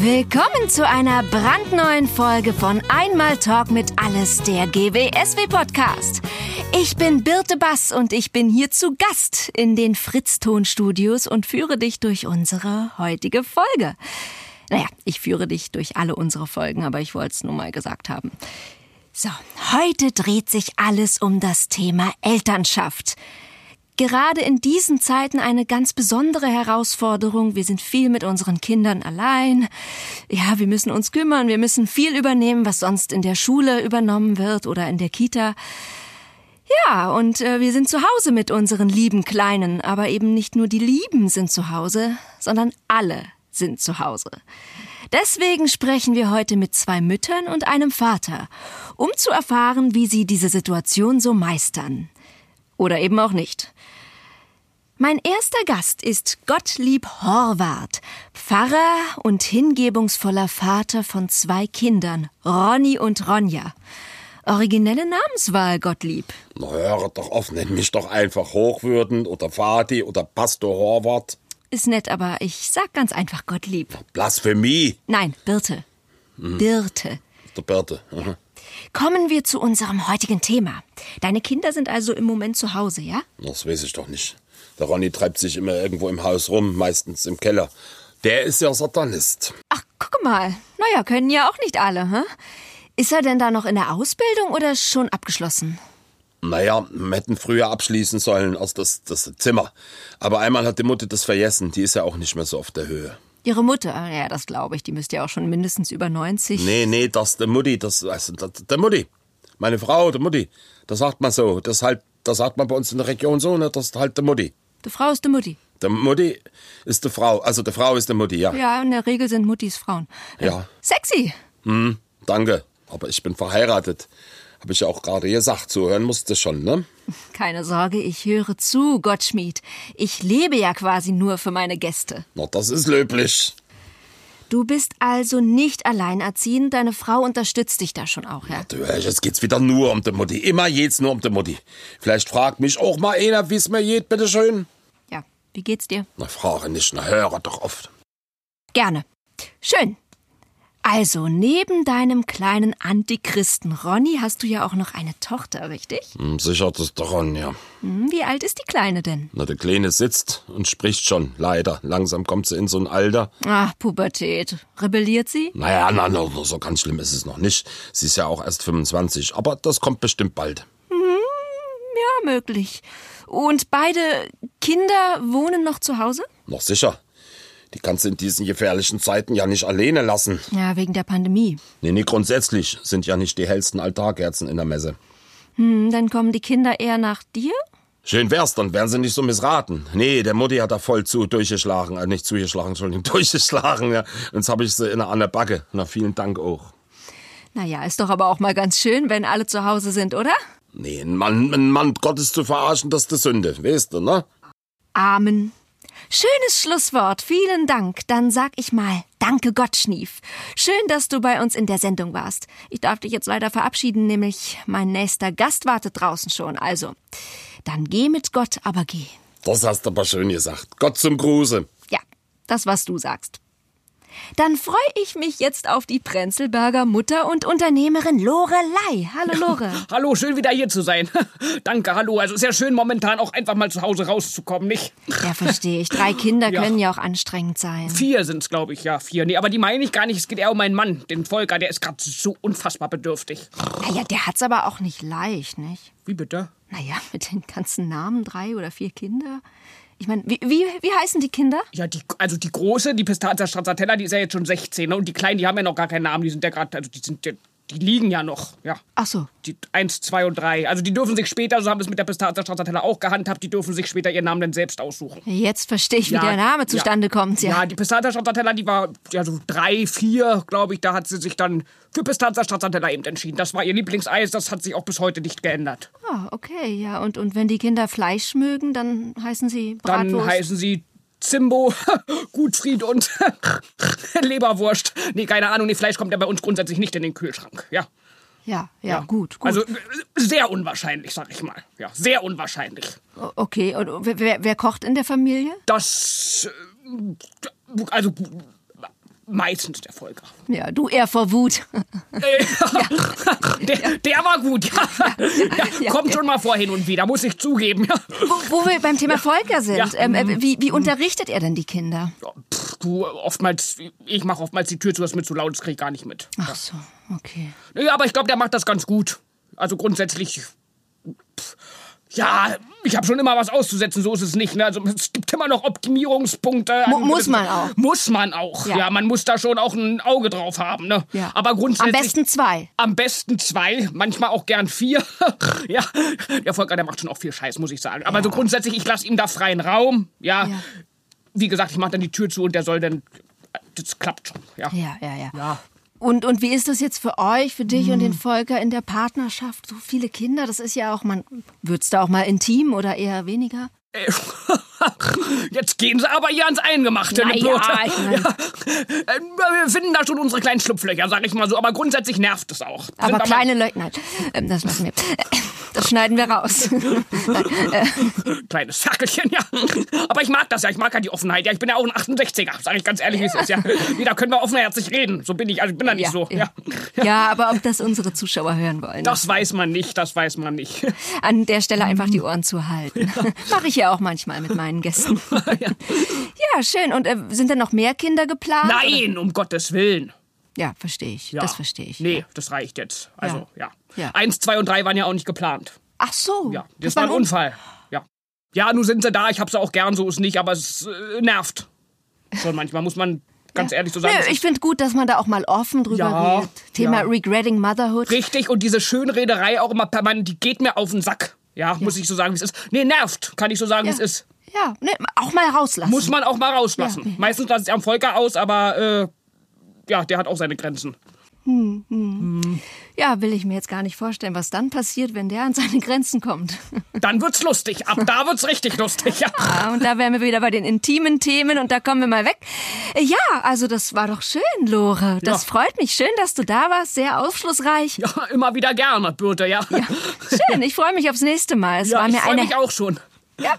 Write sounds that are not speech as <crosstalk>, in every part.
Willkommen zu einer brandneuen Folge von Einmal Talk mit Alles, der GWSW Podcast. Ich bin Birte Bass und ich bin hier zu Gast in den Fritz-Ton-Studios und führe dich durch unsere heutige Folge. Naja, ich führe dich durch alle unsere Folgen, aber ich wollte es nur mal gesagt haben. So, heute dreht sich alles um das Thema Elternschaft gerade in diesen Zeiten eine ganz besondere Herausforderung. Wir sind viel mit unseren Kindern allein. Ja, wir müssen uns kümmern, wir müssen viel übernehmen, was sonst in der Schule übernommen wird oder in der Kita. Ja, und äh, wir sind zu Hause mit unseren lieben Kleinen, aber eben nicht nur die Lieben sind zu Hause, sondern alle sind zu Hause. Deswegen sprechen wir heute mit zwei Müttern und einem Vater, um zu erfahren, wie sie diese Situation so meistern. Oder eben auch nicht. Mein erster Gast ist Gottlieb Horvath, Pfarrer und hingebungsvoller Vater von zwei Kindern, Ronny und Ronja. Originelle Namenswahl, Gottlieb. Na, hör doch auf, nenn mich doch einfach Hochwürden oder Vati oder Pastor Horvath. Ist nett, aber ich sag ganz einfach Gottlieb. Blasphemie. Nein, Birte. Mhm. Birte. Der Birte. Aha. Kommen wir zu unserem heutigen Thema. Deine Kinder sind also im Moment zu Hause, ja? Das weiß ich doch nicht. Der Ronny treibt sich immer irgendwo im Haus rum, meistens im Keller. Der ist ja Satanist. Ach, guck mal. Naja, können ja auch nicht alle, hä? Ist er denn da noch in der Ausbildung oder schon abgeschlossen? Naja, wir hätten früher abschließen sollen als das, das Zimmer. Aber einmal hat die Mutter das vergessen. Die ist ja auch nicht mehr so auf der Höhe. Ihre Mutter? Ja, das glaube ich. Die müsste ja auch schon mindestens über 90. Nee, nee, das der Mutti. Das, also, das, der Mutti. Meine Frau, der Mutti. Das sagt man so. Das halt, das sagt man bei uns in der Region so, ne? Das ist halt der Mutti. Die Frau ist die Mutti. Der Mutti ist die Frau. Also die Frau ist die Mutti, ja. Ja, in der Regel sind Muttis Frauen. Ja. Sexy. Hm, danke. Aber ich bin verheiratet. Habe ich ja auch gerade gesagt. Zuhören musste schon, ne? Keine Sorge, ich höre zu, Gottschmied. Ich lebe ja quasi nur für meine Gäste. Na, das ist löblich. Du bist also nicht alleinerziehend, deine Frau unterstützt dich da schon auch, ja? Du, jetzt geht's wieder nur um die Mutti. Immer geht's nur um die Mutti. Vielleicht fragt mich auch mal einer, wie's mir geht, bitteschön. Ja, wie geht's dir? Na, frage nicht, na, höre doch oft. Gerne. Schön. Also, neben deinem kleinen Antichristen Ronny hast du ja auch noch eine Tochter, richtig? Hm, sicher, das Ronny, ja. Hm, wie alt ist die Kleine denn? Na, der Kleine sitzt und spricht schon, leider. Langsam kommt sie in so ein Alter. Ach, Pubertät. Rebelliert sie? Naja, na, na, so ganz schlimm ist es noch nicht. Sie ist ja auch erst 25, aber das kommt bestimmt bald. Hm, ja, möglich. Und beide Kinder wohnen noch zu Hause? Noch sicher. Die kannst du in diesen gefährlichen Zeiten ja nicht alleine lassen. Ja, wegen der Pandemie. Nee, nee, grundsätzlich sind ja nicht die hellsten Altarkerzen in der Messe. Hm, dann kommen die Kinder eher nach dir? Schön wär's, dann wären sie nicht so missraten. Nee, der Mutti hat da voll zu durchgeschlagen, äh, nicht zugeschlagen, Entschuldigung, <laughs> durchgeschlagen, ja. Jetzt habe ich sie in der Backe. Na, vielen Dank auch. Naja, ist doch aber auch mal ganz schön, wenn alle zu Hause sind, oder? Nee, ein Mann, ein Mann Gottes zu verarschen, das ist die Sünde, weißt du, ne? Amen. Schönes Schlusswort, vielen Dank. Dann sag ich mal, danke Gott, Schnief. Schön, dass du bei uns in der Sendung warst. Ich darf dich jetzt leider verabschieden, nämlich mein nächster Gast wartet draußen schon. Also, dann geh mit Gott, aber geh. Das hast du aber schön gesagt. Gott zum Gruße. Ja, das, was du sagst. Dann freue ich mich jetzt auf die Prenzelberger Mutter und Unternehmerin Lorelei. Hallo <laughs> Lore. hallo, schön wieder hier zu sein. <laughs> Danke, hallo. Also ist ja schön momentan auch einfach mal zu Hause rauszukommen, nicht? <laughs> Ja, verstehe ich. Drei Kinder ja. können ja auch anstrengend sein. Vier sind es, glaube ich, ja, vier. Nee, aber die meine ich gar nicht. Es geht eher um meinen Mann, den Volker. Der ist gerade so unfassbar bedürftig. Naja, der hat's aber auch nicht leicht, nicht? Wie bitte? Naja, mit den ganzen Namen, drei oder vier Kinder. Ich meine, wie, wie, wie heißen die Kinder? Ja, die, also die große, die Pistazia Stracciatella, die ist ja jetzt schon 16. Ne? Und die kleinen, die haben ja noch gar keinen Namen. Die sind ja gerade, also die sind die liegen ja noch, ja. Ach so. Die 1, 2 und 3. Also die dürfen sich später, so haben wir es mit der Pistazia Stracciatella auch gehandhabt, die dürfen sich später ihren Namen dann selbst aussuchen. Jetzt verstehe ich, wie ja, der Name zustande ja. kommt. Ja. ja, die Pistazia Stracciatella, die war ja so 3, 4, glaube ich, da hat sie sich dann für Pistazia Stracciatella eben entschieden. Das war ihr Lieblingseis, das hat sich auch bis heute nicht geändert. Ah, okay, ja. Und, und wenn die Kinder Fleisch mögen, dann heißen sie Bratwurst? Dann heißen sie Zimbo, <laughs> Gutfried und <laughs> Leberwurst. Nee, keine Ahnung, nee, Fleisch kommt ja bei uns grundsätzlich nicht in den Kühlschrank, ja. Ja, ja, ja, gut, gut. Also sehr unwahrscheinlich, sag ich mal. Ja, sehr unwahrscheinlich. Okay, und wer, wer kocht in der Familie? Das. Also. Meistens der Volker. Ja, du eher vor Wut. <laughs> Äh, der, der war gut, ja. ja, kommt schon mal vor hin und wieder, muss ich zugeben. Ja. Wo, wo wir beim Thema Volker sind, Ja. ähm, äh, wie, wie unterrichtet er denn die Kinder? Pff, du, oftmals, ich mache oftmals die Tür zu, das mir zu laut, das krieg ich gar nicht mit. Ach so, okay. Ja, aber ich glaube, der macht das ganz gut. Also grundsätzlich. Pff, ja, ich habe schon immer was auszusetzen, so ist es nicht. Ne? Also es gibt immer noch Optimierungspunkte. Mu- muss man auch. Muss man auch. Ja. Ja. man muss da schon auch ein Auge drauf haben. Ne? Ja. Aber Am grundsätzlich. besten zwei. Am besten zwei, manchmal auch gern vier. <laughs> ja, der Volker, der macht schon auch viel Scheiß, muss ich sagen. Aber so grundsätzlich, ich lasse ihm da freien Raum. Ja. Ja. Wie gesagt, ich mache dann die Tür zu und der soll dann. Das klappt schon. Ja. Ja, ja, ja. Und, und wie ist das jetzt für euch, für dich Hm. und den Volker in der Partnerschaft? So viele Kinder, das ist ja auch, man, wird's da auch mal intim oder eher weniger? <laughs> Äh, Jetzt gehen sie aber hier ans Eingemachte, Na ne, ja, ich mein- Ja. Äh, Wir finden da schon unsere kleinen Schlupflöcher, sag ich mal so. Aber grundsätzlich nervt es auch. Sind Aber kleine Leute, nein, ähm, das lassen wir. Das schneiden wir raus. <laughs> Kleines Ferkelchen, ja. Aber ich mag das ja, ich mag ja die Offenheit. Ja, ich bin ja auch ein 68er, sag ich ganz ehrlich, wie es ist. Ja. Nee, da können wir offenherzig reden. So bin ich, also ich bin da nicht so. Ja. ja, aber ob das unsere Zuschauer hören wollen. Das weiß man nicht, das weiß man nicht. An der Stelle einfach die Ohren zu halten. Mache ich ja auch manchmal mit meinen Gästen. <laughs> ja, schön. Und äh, sind denn noch mehr Kinder geplant? Nein, um Gottes Willen. Ja, verstehe ich. Ja. Das verstehe ich. Nee, das reicht jetzt. Also, ja. Ja. Eins, zwei und drei waren ja auch nicht geplant. Ach so. Ja, das, war ein Unfall. Ja. Ja, nun sind sie da, ich hab sie auch gern, so ist nicht, aber es äh, nervt. Schon manchmal, muss man ganz ehrlich so sagen. Nö, ich finde gut, dass man da auch mal offen drüber Ja, redet. Thema ja. Regretting Motherhood. Richtig, und diese Schönrederei auch immer permanent, die geht mir auf den Sack. Ja, muss ich so sagen, wie es ist. Nee, nervt, kann ich so sagen, wie es ist. Ja, ne, auch mal rauslassen. Muss man auch mal rauslassen. Meistens lasse ich am Volker aus, aber äh, ja, der hat auch seine Grenzen. Ja, will ich mir jetzt gar nicht vorstellen, was dann passiert, wenn der an seine Grenzen kommt. <laughs> Dann wird's lustig. Ab da wird's richtig lustig. Ja. Ah, und da wären wir wieder bei den intimen Themen und da kommen wir mal weg. Ja, also das war doch schön, Lore. Das Ja. freut mich. Schön, dass du da warst. Sehr aufschlussreich. ja, immer wieder gerne, Birte, ja. Schön, ich freue mich aufs nächste Mal. Es Ja, war ich mir freue eine, mich auch schon. ja,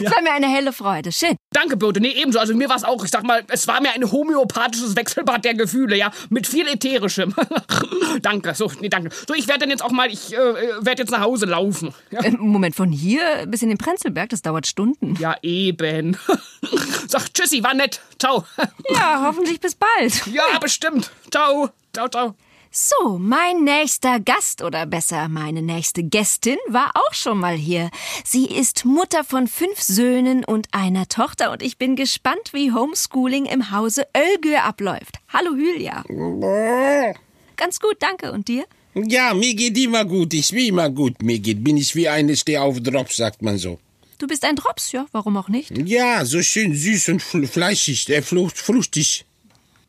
es war mir eine helle Freude. Schön. Danke, Birte. Nee, ebenso. Also mir war es auch, ich sag mal, es war mir ein homöopathisches Wechselbad der Gefühle, ja. Mit viel Ätherischem. <laughs> danke. So, nee, danke. So, ich werde dann jetzt auch mal, ich äh, werde jetzt nach Hause laufen. Ja, Ähm, Moment, von hier bis in den Prenzlberg, das dauert Stunden. ja eben. <laughs> Sag Tschüssi, war nett. Ciao. Ja, hoffentlich bis bald. ja, bestimmt. Ciao. Ciao, ciao. So, mein nächster Gast oder besser meine nächste Gästin war auch schon mal hier. Sie ist Mutter von fünf Söhnen und einer Tochter und ich bin gespannt, wie Homeschooling im Hause Ölgür abläuft. Hallo Hülya. Ganz gut, danke. Und dir? Ja, mir geht immer gut. Ich will immer gut. Mir geht, bin ich wie eine Steh auf Drops, sagt man so. Du bist ein Drops, ja, warum auch nicht? Ja, so schön süß und fl fleischig, äh, flucht, fruchtig.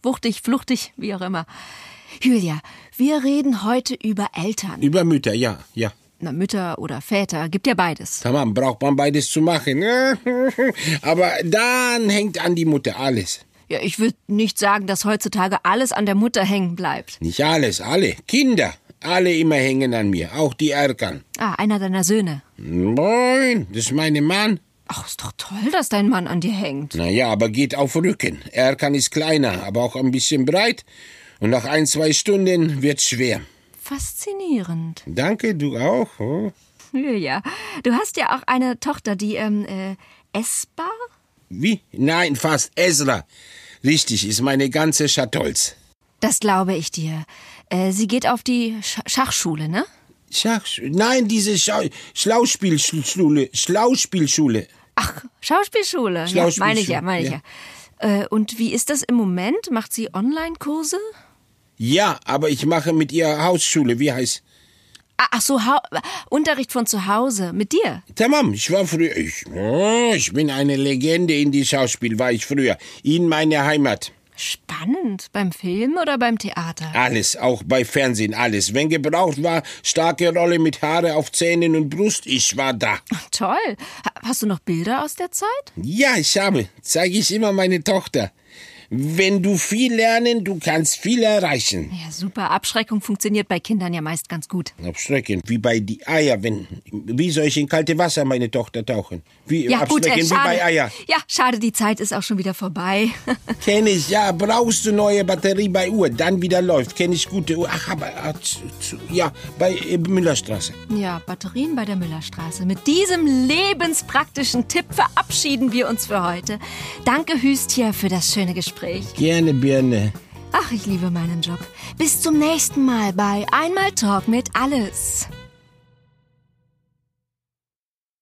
Wuchtig, fluchtig, wie auch immer. Hülya, wir reden heute über Eltern. Über Mütter, ja, ja. Na, Mütter oder Väter, gibt ja beides. Tamam, braucht man beides zu machen. <laughs> Aber dann hängt an die Mutter alles. Ja, ich würde nicht sagen, dass heutzutage alles an der Mutter hängen bleibt. Nicht alles, alle. Kinder, alle immer hängen an mir. Auch die Erkan. Ah, einer deiner Söhne. Moin, das ist mein Mann. Ach, ist doch toll, dass dein Mann an dir hängt. Naja, aber geht auf Rücken. Erkan ist kleiner, aber auch ein bisschen breit. Und nach ein, zwei Stunden wird's schwer. Faszinierend. Danke, du auch. Oh. <laughs> Ja, du hast ja auch eine Tochter, die, ähm, äh, essbar? Wie? Nein, fast Ezra. Richtig, ist meine ganze Schatolz. Das glaube ich dir. Äh, sie geht auf die Sch Schachschule, ne? Schach, nein, diese Schau Schlauspielschule. Schlauspielschule. Ach, Schauspielschule. Ja, Schauspielschule, meine ich ja, meine ich ja. Äh, und wie ist das im Moment? Macht sie Online-Kurse? Ja, aber ich mache mit ihr Hausschule. Wie heißt? Ah, Ach so, Hau Unterricht von zu Hause. Mit dir? Tamam, ich war früher. Ich, oh, ich bin eine Legende in die Schauspiel, war ich früher. In meiner Heimat. Spannend. Beim Film oder beim Theater? Alles, auch bei Fernsehen, alles. Wenn gebraucht war, starke Rolle mit Haare auf Zähnen und Brust, ich war da. Toll. Ha hast du noch Bilder aus der Zeit? Ja, ich habe. Zeige ich immer meine Tochter. Wenn du viel lernen, du kannst viel erreichen. Ja, super. Abschreckung funktioniert bei Kindern ja meist ganz gut. Abschrecken, wie bei die Eier, wenn, wie soll ich in kalte Wasser meine Tochter tauchen? Wie Ja, gut, abschrecken, äh, wie schade. bei Eier. Ja, schade, die Zeit ist auch schon wieder vorbei. <laughs> Kenn ich, ja, brauchst du neue Batterie bei Uhr, dann wieder läuft. Kenn ich gute Uhr. Ach, aber, zu, ja, bei äh, Müllerstraße. ja, Batterien bei der Müllerstraße. Mit diesem lebenspraktischen Tipp verabschieden wir uns für heute. Danke, Hüstje, für das schöne Gespräch. Gerne, Birne. Ach, ich liebe meinen Job. Bis zum nächsten Mal bei Einmal Talk mit Alles.